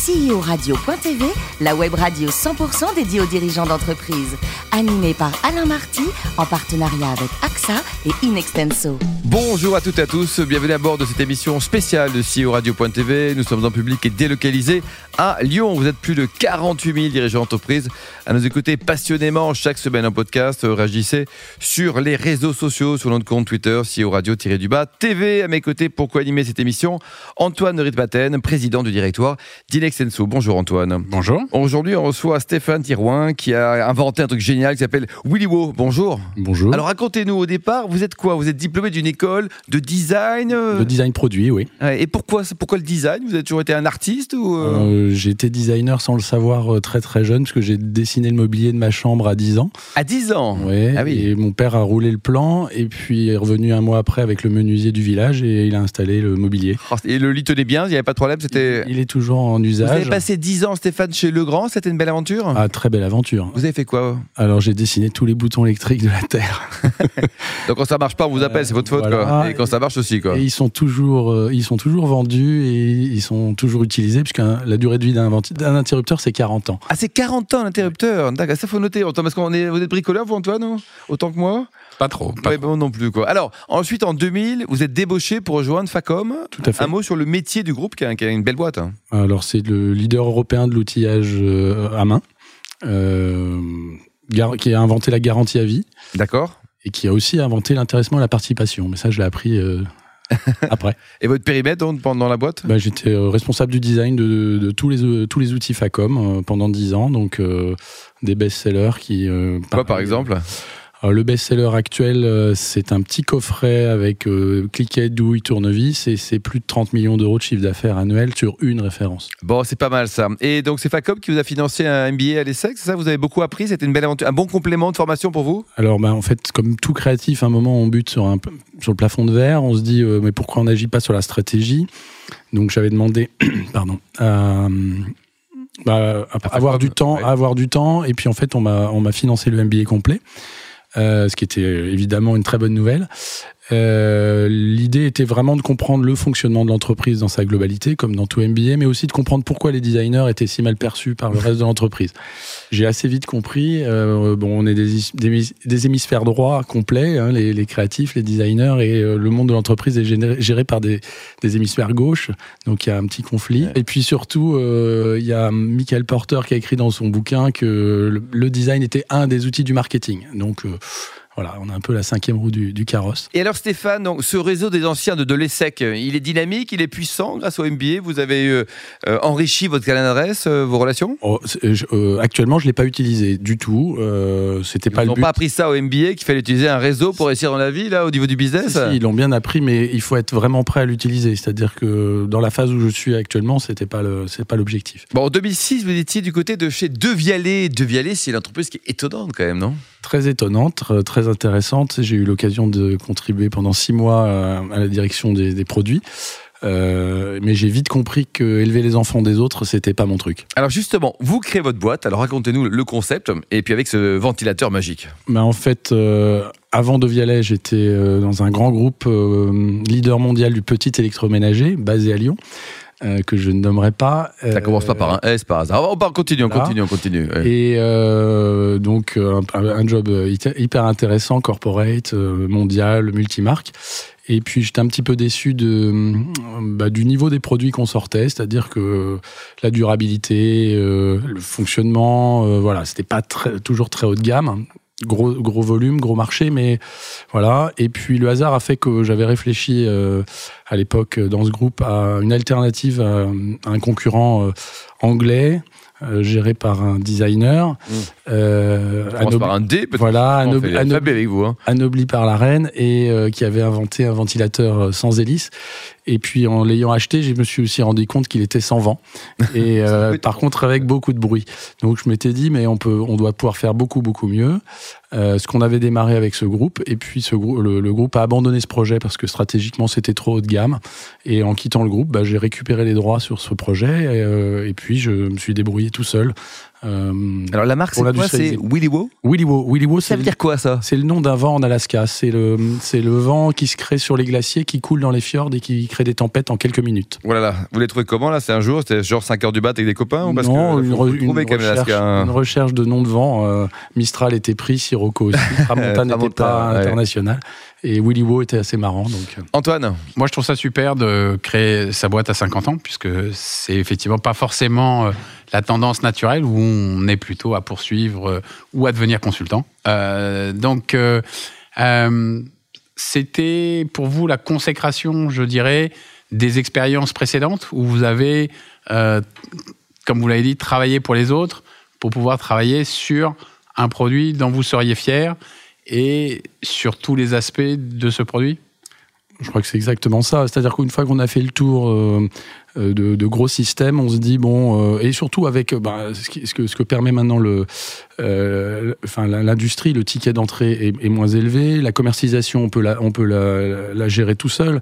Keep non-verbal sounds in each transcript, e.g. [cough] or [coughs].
CEO-radio.tv, la web radio 100% dédiée aux dirigeants d'entreprise. Animée par Alain Marty, en partenariat avec AXA et Inextenso. Bonjour à toutes et à tous, bienvenue à bord de cette émission spéciale de CEO Radio.tv. Nous sommes en public et délocalisés à Lyon. Vous êtes plus de 48 000 dirigeants d'entreprise à nous écouter passionnément chaque semaine en podcast. Réagissez sur les réseaux sociaux, sur notre compte Twitter, CEO Radio-du-bas TV. À mes côtés, pour co-animer cette émission, Antoine Ritmaten, président du directoire d'Inexenso. Bonjour Antoine. Bonjour. Aujourd'hui, on reçoit Stéphane Tirouin qui a inventé un truc génial qui s'appelle Willy Wo. Bonjour. Bonjour. Alors racontez-nous au départ, vous êtes quoi? Vous êtes diplômé d'une école de design euh? Le design produit, oui. Et pourquoi, pourquoi le design? Vous avez toujours été un artiste ou euh? Euh, j'ai été designer sans le savoir euh, très très jeune parce que j'ai dessiné le mobilier de ma chambre à 10 ans. À 10 ans? Ouais, Ah oui. Et mon père a roulé le plan et puis est revenu un mois après avec le menuisier du village et il a installé le mobilier. Oh, Et le lit tenait bien, il n'y avait pas de problème, c'était... Il est toujours en Vous avez passé 10 ans, Stéphane, chez Legrand, c'était une belle aventure? Ah, très belle aventure. Vous avez fait quoi? Alors j'ai dessiné tous les boutons électriques de la Terre. [laughs] Donc quand ça marche pas, on vous appelle, c'est votre faute. voilà. Quoi. Et quand ça marche aussi, quoi. Et ils sont toujours, euh, ils sont toujours vendus et ils sont toujours utilisés puisque la durée de vie d'un interrupteur c'est 40 ans. Ah, c'est 40 ans l'interrupteur. D'accord, ça faut noter. Antoine, parce qu'on est, vous êtes bricoleur, vous, Antoine non Autant que moi? Pas trop. Ouais, bon, non plus, quoi. Alors, ensuite, en 2000, vous êtes débauché pour rejoindre Facom. Tout à fait. Un mot sur le métier du groupe, qui a, qui a une belle boîte. hein. Alors, c'est le leader européen de l'outillage euh, à main, euh, qui a inventé la garantie à vie. D'accord. Et qui a aussi inventé l'intéressement et la participation. Mais ça, je l'ai appris euh, [laughs] après. Et votre périmètre donc, pendant la boîte? Bah, J'étais euh, responsable du design de, de tous, les, euh, tous les outils Facom euh, pendant 10 ans, donc des best-sellers qui... Quoi, par exemple? Alors, le best-seller actuel, euh, c'est un petit coffret avec euh, cliquet, douille, tournevis, et c'est plus de 30 millions d'euros de chiffre d'affaires annuel sur une référence. Bon, c'est pas mal ça. Et donc, c'est Facom qui vous a financé un MBA à l'ESSEC, c'est ça? Vous avez beaucoup appris C'était une belle aventure, un bon complément de formation pour vous? Alors, bah, en fait, comme tout créatif, à un moment, on bute sur, un, sur le plafond de verre. On se dit, euh, mais pourquoi on n'agit pas sur la stratégie? Donc, j'avais demandé, [coughs] pardon, à, bah, à avoir du temps, ouais. avoir du temps. Et puis, en fait, on m'a, on m'a financé le MBA complet, ce qui était euh, évidemment une très bonne nouvelle. Euh, L'idée était vraiment de comprendre le fonctionnement de l'entreprise dans sa globalité, comme dans tout MBA, mais aussi de comprendre pourquoi les designers étaient si mal perçus par le reste de l'entreprise. J'ai assez vite compris. euh, bon, on est des, is- des, hémis- des hémisphères droits complets, hein, les, les créatifs, les designers, et euh, le monde de l'entreprise est géré par des, des hémisphères gauches. Donc il y a un petit conflit. Et puis surtout, euh, il y a Michael Porter qui a écrit dans son bouquin que le, le design était un des outils du marketing. Donc euh, voilà, on a un peu la cinquième roue du, du carrosse. Et alors Stéphane, donc, ce réseau des anciens de, de l'ESSEC, il est dynamique, il est puissant grâce au MBA. Vous avez euh, euh, enrichi votre carnet d'adresse, euh, vos relations? Oh, je- euh, actuellement, je l'ai pas utilisé du tout. C'était Ils n'ont pas appris ça au MBA qu'il fallait utiliser un réseau pour réussir dans la vie, là, au niveau du business? Si, si, ils l'ont bien appris, mais il faut être vraiment prêt à l'utiliser. C'est-à-dire que dans la phase où je suis actuellement, le, c'est pas l'objectif. Bon, en 2006, vous étiez du côté de chez De Vialet. De Vialet, c'est une entreprise qui est étonnante quand même, non? Très étonnante, tr- très intéressante. J'ai eu l'occasion de contribuer pendant six mois à, la direction des, des produits. Euh, mais j'ai vite compris que élever les enfants des autres, c'était pas mon truc. Alors justement, vous créez votre boîte, alors racontez-nous le concept, et puis avec ce ventilateur magique. Mais en fait, euh, avant de Vialet, j'étais euh, dans un grand groupe euh, leader mondial du petit électroménager, basé à Lyon, euh, que je ne nommerai pas. Ça Euh, commence pas par un S par hasard. On va continuer, on continue, on continue. ouais. Et euh, donc euh, un, un job hyper intéressant, corporate, mondial, multimarque. Et puis j'étais un petit peu déçu de, bah, du niveau des produits qu'on sortait, c'est-à-dire que la durabilité, le fonctionnement, voilà, c'était pas très, toujours très haut de gamme. Gros, gros volume, gros marché, mais voilà. Et puis le hasard a fait que j'avais réfléchi euh, à l'époque dans ce groupe à une alternative à, à un concurrent euh, anglais euh, géré par un designer. Mmh. euh, anobli- par un D, peut-être. voilà, avec vous. hein. anobli par la reine et euh, qui avait inventé un ventilateur euh, sans hélice. Et puis en l'ayant acheté, je me suis aussi rendu compte qu'il était sans vent et [laughs] euh, par contre avec beaucoup de bruit. Donc je m'étais dit mais on peut, on doit pouvoir faire beaucoup beaucoup mieux. Euh, ce qu'on avait démarré avec ce groupe et puis ce grou- le, le groupe a abandonné ce projet parce que stratégiquement c'était trop haut de gamme. Et en quittant le groupe, bah, j'ai récupéré les droits sur ce projet et, euh, et puis je me suis débrouillé tout seul Euh, Alors la marque, c'est quoi? C'est. Willy Wo? Willy Wo, Willy Wo, Ça c'est veut le- dire quoi ça? c'est le nom d'un vent en Alaska. C'est le, c'est le vent qui se crée sur les glaciers, qui coule dans les fjords et qui crée des tempêtes en quelques minutes. Voilà, vous l'avez trouvé comment là? C'est un jour C'était genre 5 heures du bat avec des copains ou parce non, que une, re- recherche, l'Alaska, hein. une recherche de nom de vent. euh, Mistral était pris, Sirocco aussi. [laughs] Tramontane n'était pas ouais. international. Et Willy Wo était assez marrant. Donc, euh, Antoine, Moi, je trouve ça super de créer sa boîte à 50 ans, puisque c'est effectivement pas forcément euh, la tendance naturelle où on est plutôt à poursuivre euh, ou à devenir consultant. Euh, donc, euh, euh, c'était pour vous la consécration, je dirais, des expériences précédentes où vous avez, euh, comme vous l'avez dit, travaillé pour les autres pour pouvoir travailler sur un produit dont vous seriez fier et sur tous les aspects de ce produit? Je crois que c'est exactement ça. C'est-à-dire qu'une fois qu'on a fait le tour euh, euh, de, gros systèmes, on se dit bon, euh, et surtout avec bah, ce, que, permet maintenant le, enfin la- l'industrie, le ticket d'entrée est, est moins élevé, la commercialisation on peut la, on peut la, la gérer tout seul.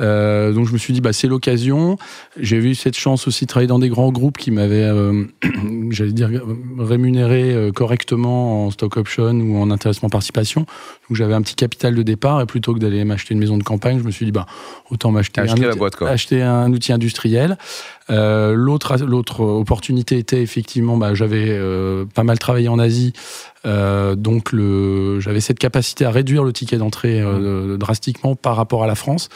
Euh, donc je me suis dit bah c'est l'occasion. J'ai eu cette chance aussi de travailler dans des grands groupes qui m'avaient, euh, [clears throat] j'allais dire rémunéré euh, correctement en stock option ou en intéressement participation. Donc j'avais un petit capital de départ et plutôt que d'aller m'acheter une maison de campagne, je me suis dit bah autant m'acheter un, outil- boîte, acheter un outil industriel. Euh, l'autre l'autre opportunité était effectivement bah, j'avais euh, pas mal travaillé en Asie. Euh, donc le j'avais cette capacité à réduire le ticket d'entrée euh, drastiquement par rapport à la France.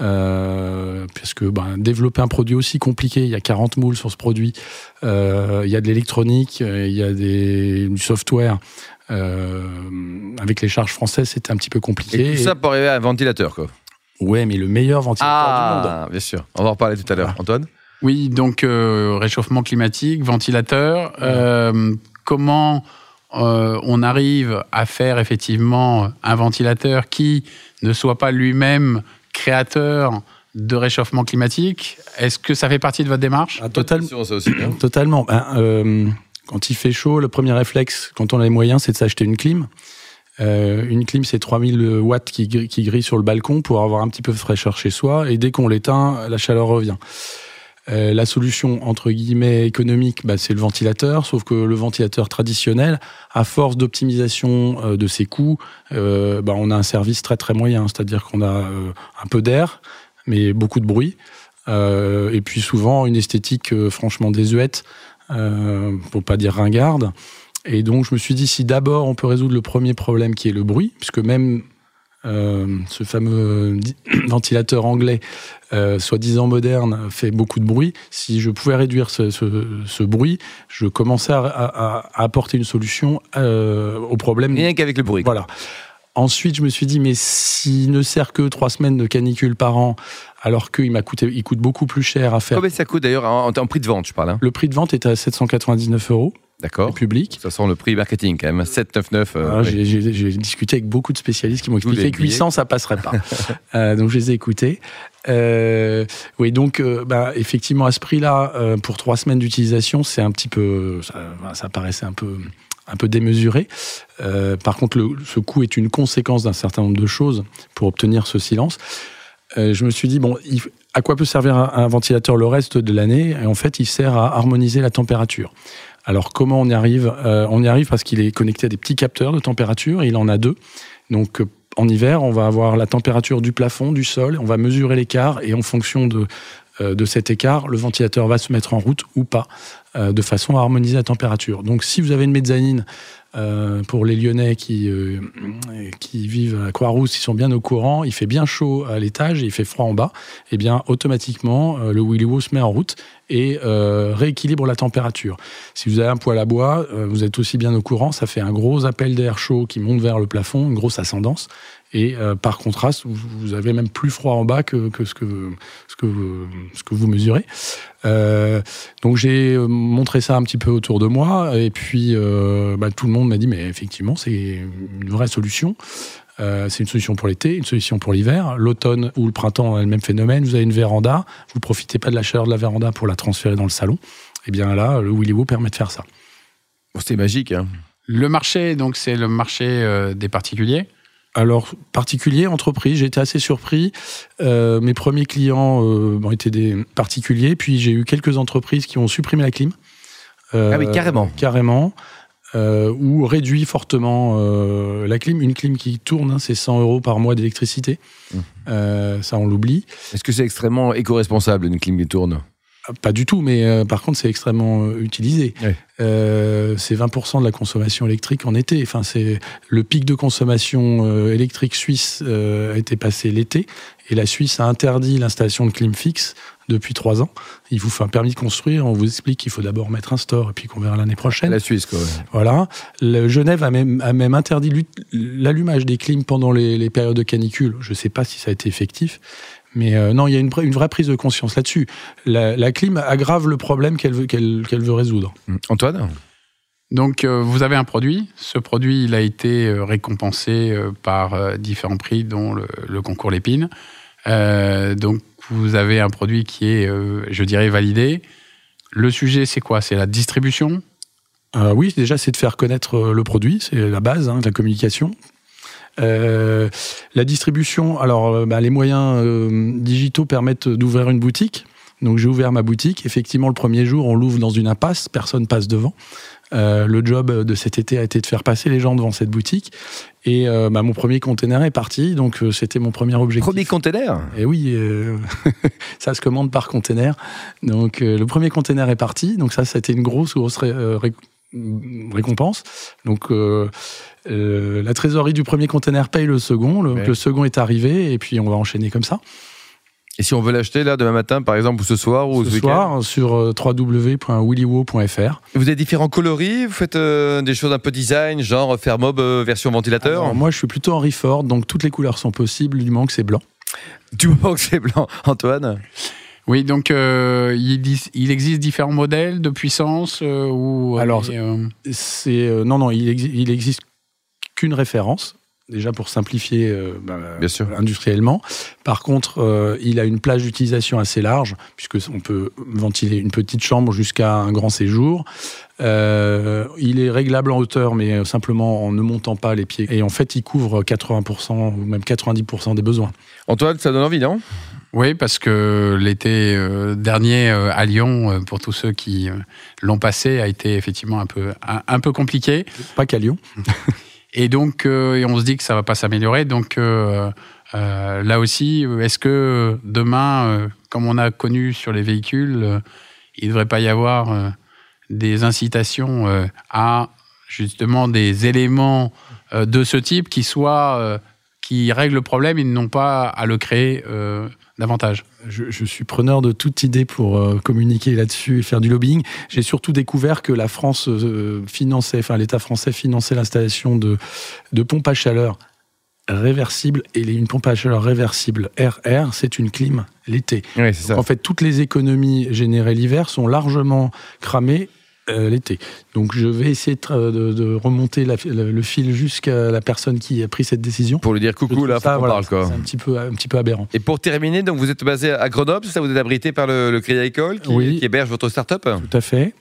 Euh, puisque ben, développer un produit aussi compliqué, il y a 40 moules sur ce produit, euh, il y a de l'électronique, il y a des, du software. Euh, avec les charges françaises, c'était un petit peu compliqué. et tout ça pour arriver à un ventilateur quoi. Ouais, mais le meilleur ventilateur du monde. Ah, bien sûr. On va en reparler tout à l'heure. Antoine Oui, donc euh, réchauffement climatique, ventilateur. euh, comment euh, on arrive à faire effectivement un ventilateur qui ne soit pas lui-même créateur de réchauffement climatique? Est-ce que ça fait partie de votre démarche? Ah, total- Bonne question, ça aussi. hein. [coughs] Totalement. Ben, euh, quand il fait chaud, le premier réflexe, quand on a les moyens, c'est de s'acheter une clim. Euh, une clim, c'est 3000 watts qui, qui grillent sur le balcon pour avoir un petit peu de fraîcheur chez soi. Et dès qu'on l'éteint, la chaleur revient. Euh, la solution, entre guillemets, économique, bah, c'est le ventilateur. Sauf que le ventilateur traditionnel, à force d'optimisation euh, de ses coûts, euh, bah, on a un service très très moyen. C'est-à-dire qu'on a un peu d'air, mais beaucoup de bruit. Et puis souvent une esthétique franchement désuète, pour pas dire ringarde. Et donc je me suis dit si d'abord on peut résoudre le premier problème qui est le bruit, puisque même euh, ce fameux [clears throat] ventilateur anglais, euh, soi-disant moderne, fait beaucoup de bruit. Si je pouvais réduire ce, ce- ce bruit, je commençais à, à- à apporter une solution euh, au problème. Rien qu'avec le bruit. Voilà. Ensuite, je me suis dit, mais s'il ne sert que trois semaines de canicule par an, alors qu'il m'a coûté, il coûte beaucoup plus cher à faire. Combien ça coûte d'ailleurs en, en prix de vente, je parle. hein? Le prix de vente est à 799 euros D'accord. public. Ça sent le prix marketing quand même. 799. euh, Alors, oui. j'ai- discuté avec beaucoup de spécialistes qui m'ont expliqué que billets. 800 ça passerait pas. [laughs] Euh, donc je les ai écoutés. Euh, oui, donc euh, bah, effectivement à ce prix-là, pour trois semaines d'utilisation, c'est un petit peu, ça, paraissait un peu un peu démesuré. Par contre, le- ce coût est une conséquence d'un certain nombre de choses pour obtenir ce silence. Euh, je me suis dit bon, à quoi peut servir un, ventilateur le reste de l'année? Et en fait, il sert à harmoniser la température. Alors comment on y arrive? Euh, On y arrive parce qu'il est connecté à des petits capteurs de température. Il en a deux. Donc euh, en hiver, on va avoir la température du plafond, du sol. On va mesurer l'écart et en fonction de de cet écart, le ventilateur va se mettre en route ou pas, de façon à harmoniser la température. Donc si vous avez une mezzanine, euh, pour les Lyonnais qui, euh, qui vivent à Croix-Rousse, ils sont bien au courant, il fait bien chaud à l'étage et il fait froid en bas, et bien automatiquement, euh, le Willy Woo se met en route et rééquilibre la température. Si vous avez un poêle à bois, vous êtes aussi bien au courant, ça fait un gros appel d'air chaud qui monte vers le plafond, une grosse ascendance, et euh, par contraste, vous, vous avez même plus froid en bas que, que ce, que, ce, que vous, ce que vous mesurez. Euh, donc j'ai euh, montré ça un petit peu autour de moi et puis euh, bah, tout le monde m'a dit mais effectivement c'est une vraie solution. Euh, c'est une solution pour l'été, une solution pour l'hiver. L'automne ou le printemps a le même phénomène. Vous avez une véranda, vous profitez pas de la chaleur de la véranda pour la transférer dans le salon. Et bien là, le Willy Woo permet de faire ça. Bon, c'est magique. Hein. Le marché, donc c'est le marché euh, des particuliers. Alors, particulier, entreprise, j'ai été assez surpris. Euh, mes premiers clients euh, ont été des particuliers, puis j'ai eu quelques entreprises qui ont supprimé la clim. ah oui, carrément. Carrément. Euh, ou réduit fortement euh, la clim. Une clim qui tourne, hein, c'est 100 euros par mois d'électricité. Mmh. Euh, ça, on l'oublie. Est-ce que c'est extrêmement éco-responsable, une clim qui tourne? Pas du tout, mais par contre, c'est extrêmement utilisé. c'est 20% de la consommation électrique en été. Enfin, c'est le pic de consommation électrique suisse a été passé l'été, et la Suisse a interdit l'installation de clim fixe depuis trois ans. Il vous fait un permis de construire, on vous explique qu'il faut d'abord mettre un store et puis qu'on verra l'année prochaine. La Suisse, quoi. Voilà. Le Genève a même, a même interdit l'allumage des clims pendant les, périodes de canicule. Je ne sais pas si ça a été effectif. Mais euh, non, il y a une, une, vraie prise de conscience là-dessus. La, clim aggrave le problème qu'elle veut, qu'elle veut résoudre. Mmh. Antoine donc, euh, vous avez un produit. Ce produit, il a été euh, récompensé par différents prix, dont le, le concours Lépine. donc, vous avez un produit qui est, euh, je dirais, validé. Le sujet, c'est quoi? C'est la distribution? Euh, Oui, déjà, c'est de faire connaître le produit, c'est la base hein, de la communication. La distribution, alors bah, les moyens digitaux permettent d'ouvrir une boutique. Donc j'ai ouvert ma boutique. Effectivement, le premier jour, on l'ouvre dans une impasse, personne passe devant. Euh, le job de cet été a été de faire passer les gens devant cette boutique. Et euh, bah, mon premier container est parti, donc euh, c'était mon premier objectif. Premier container? Et oui, [laughs] ça se commande par container. Donc le premier container est parti, donc ça, c'était une grosse, grosse récompense. Donc la trésorerie du premier container paye le second, le second est arrivé, et puis on va enchaîner comme ça. Et si on veut l'acheter là demain matin, par exemple, ou ce soir ou ce, ce soir sur euh, www.willywo.fr. Vous avez différents coloris, vous faites euh, des choses un peu design, genre faire mob euh, version ventilateur? moi, je suis plutôt Henry Ford, donc toutes les couleurs sont possibles du moment que c'est blanc. Du moment que c'est blanc, Antoine? Oui, donc il, il, existe différents modèles de puissance ou alors c'est non non il, il existe qu'une référence déjà pour simplifier euh, bah, industriellement. Par contre, euh, il a une plage d'utilisation assez large, puisque on peut ventiler une petite chambre jusqu'à un grand séjour. Euh, il est réglable en hauteur, mais simplement en ne montant pas les pieds. Et en fait, il couvre 80% ou même 90% des besoins. Antoine, ça donne envie, non? Oui, parce que l'été dernier à Lyon, pour tous ceux qui l'ont passé, a été effectivement un peu, un peu compliqué. Pas qu'à Lyon. Et donc, euh, on se dit que ça va pas s'améliorer. Donc, euh, euh, là aussi, est-ce que demain, comme on a connu sur les véhicules, il ne devrait pas y avoir des incitations à justement des éléments de ce type qui soient qui règlent le problème et non pas à le créer davantage je, suis preneur de toute idée pour euh, communiquer là-dessus et faire du lobbying. J'ai surtout découvert que la France euh, finançait, enfin l'État français finançait l'installation de, de pompes à chaleur réversibles et une pompe à chaleur réversible RR, c'est une clim l'été. en fait, toutes les économies générées l'hiver sont largement cramées euh, l'été. Donc je vais essayer de, remonter le fil jusqu'à la personne qui a pris cette décision. Pour lui dire coucou, là, ça, parle quoi. C'est un petit, peu, un petit peu aberrant. Et pour terminer, donc vous êtes basé à Grenoble, ça vous êtes abrité par le, Crédit Agricole qui, héberge votre start-up Tout à fait.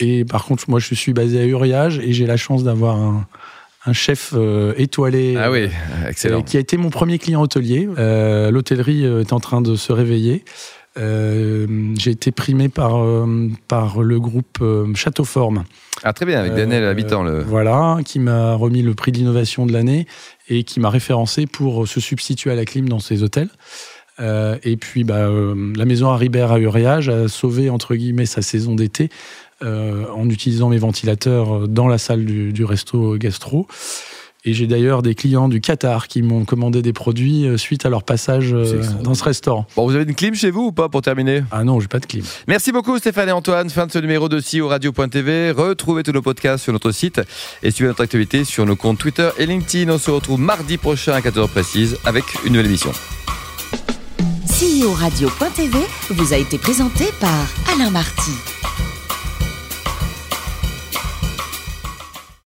Et par contre, moi je suis basé à Uriage et j'ai la chance d'avoir un, chef euh, étoilé. Ah oui, excellent. qui a été mon premier client hôtelier. Euh, l'hôtellerie est en train de se réveiller. Euh, j'ai été primé par, euh, par le groupe euh, Château Forme. Ah, très bien, avec Daniel Habitant. Le... Voilà, qui m'a remis le prix d'innovation de l'année et qui m'a référencé pour se substituer à la clim dans ses hôtels. et puis, bah, la maison Haribert à Uriage a sauvé, entre guillemets, sa saison d'été en utilisant mes ventilateurs dans la salle du, du resto gastro. Et j'ai d'ailleurs des clients du Qatar qui m'ont commandé des produits euh, suite à leur passage euh, dans ce restaurant. Bon, vous avez une clim chez vous ou pas pour terminer? Ah non, j'ai pas de clim. Merci beaucoup Stéphane et Antoine. Fin de ce numéro de au Radio.tv. Retrouvez tous nos podcasts sur notre site et suivez notre activité sur nos comptes Twitter et LinkedIn. On se retrouve mardi prochain à 14h précise avec une nouvelle émission. CEO Radio.tv vous a été présenté par Alain Marty.